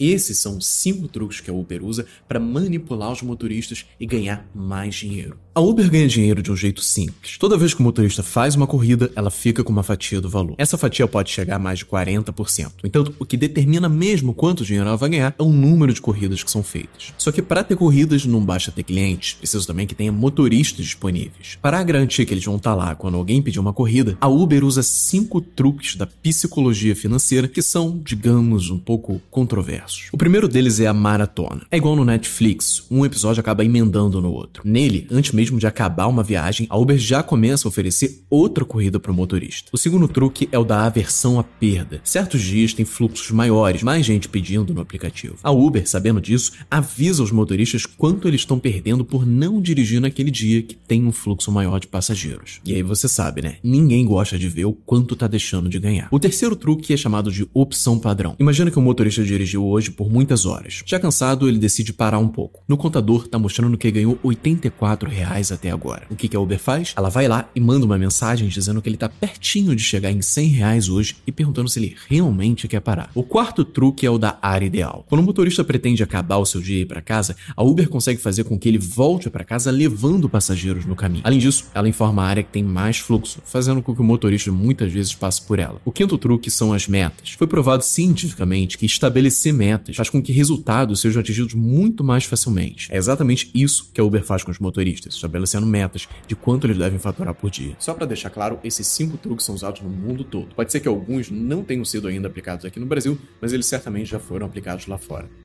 Esses são cinco truques que a Uber usa para manipular os motoristas e ganhar mais dinheiro. A Uber ganha dinheiro de um jeito simples. Toda vez que o motorista faz uma corrida, ela fica com uma fatia do valor. Essa fatia pode chegar a mais de 40%. No entanto, o que determina mesmo quanto dinheiro ela vai ganhar é o número de corridas que são feitas. Só que para ter corridas não basta ter clientes, preciso também que tenha motoristas disponíveis. Para garantir que eles vão estar lá quando alguém pedir uma corrida, a Uber usa cinco truques da psicologia financeira que são, digamos, um pouco controversos. O primeiro deles é a maratona. É igual no Netflix, um episódio acaba emendando no outro. Nele, antes mesmo de acabar uma viagem, a Uber já começa a oferecer outra corrida para o motorista. O segundo truque é o da aversão à perda. Certos dias tem fluxos maiores, mais gente pedindo no aplicativo. A Uber, sabendo disso, avisa os motoristas quanto eles estão perdendo por não dirigir naquele dia que tem um fluxo maior de passageiros. E aí você sabe, né? Ninguém gosta de ver o quanto tá deixando de ganhar. O terceiro truque é chamado de opção padrão. Imagina que o motorista dirigiu hoje por muitas horas. Já cansado, ele decide parar um pouco. No contador tá mostrando que ganhou 84 reais até agora. O que, que a Uber faz? Ela vai lá e manda uma mensagem dizendo que ele tá pertinho de chegar em 100 reais hoje e perguntando se ele realmente quer parar. O quarto truque é o da área ideal. Quando o motorista pretende acabar o seu dia e ir para casa, a Uber consegue fazer com que ele volte para casa levando passageiros no caminho. Além disso, ela informa a área que tem mais fluxo, fazendo com que o motorista muitas vezes passe por ela. O quinto truque são as metas. Foi provado cientificamente que estabelecer metas faz com que resultados sejam atingidos muito mais facilmente. É exatamente isso que a Uber faz com os motoristas, estabelecendo metas de quanto eles devem faturar por dia. Só para deixar claro, esses cinco truques são usados no mundo todo. Pode ser que alguns não tenham sido ainda aplicados aqui no Brasil, mas eles certamente já foram aplicados lá fora.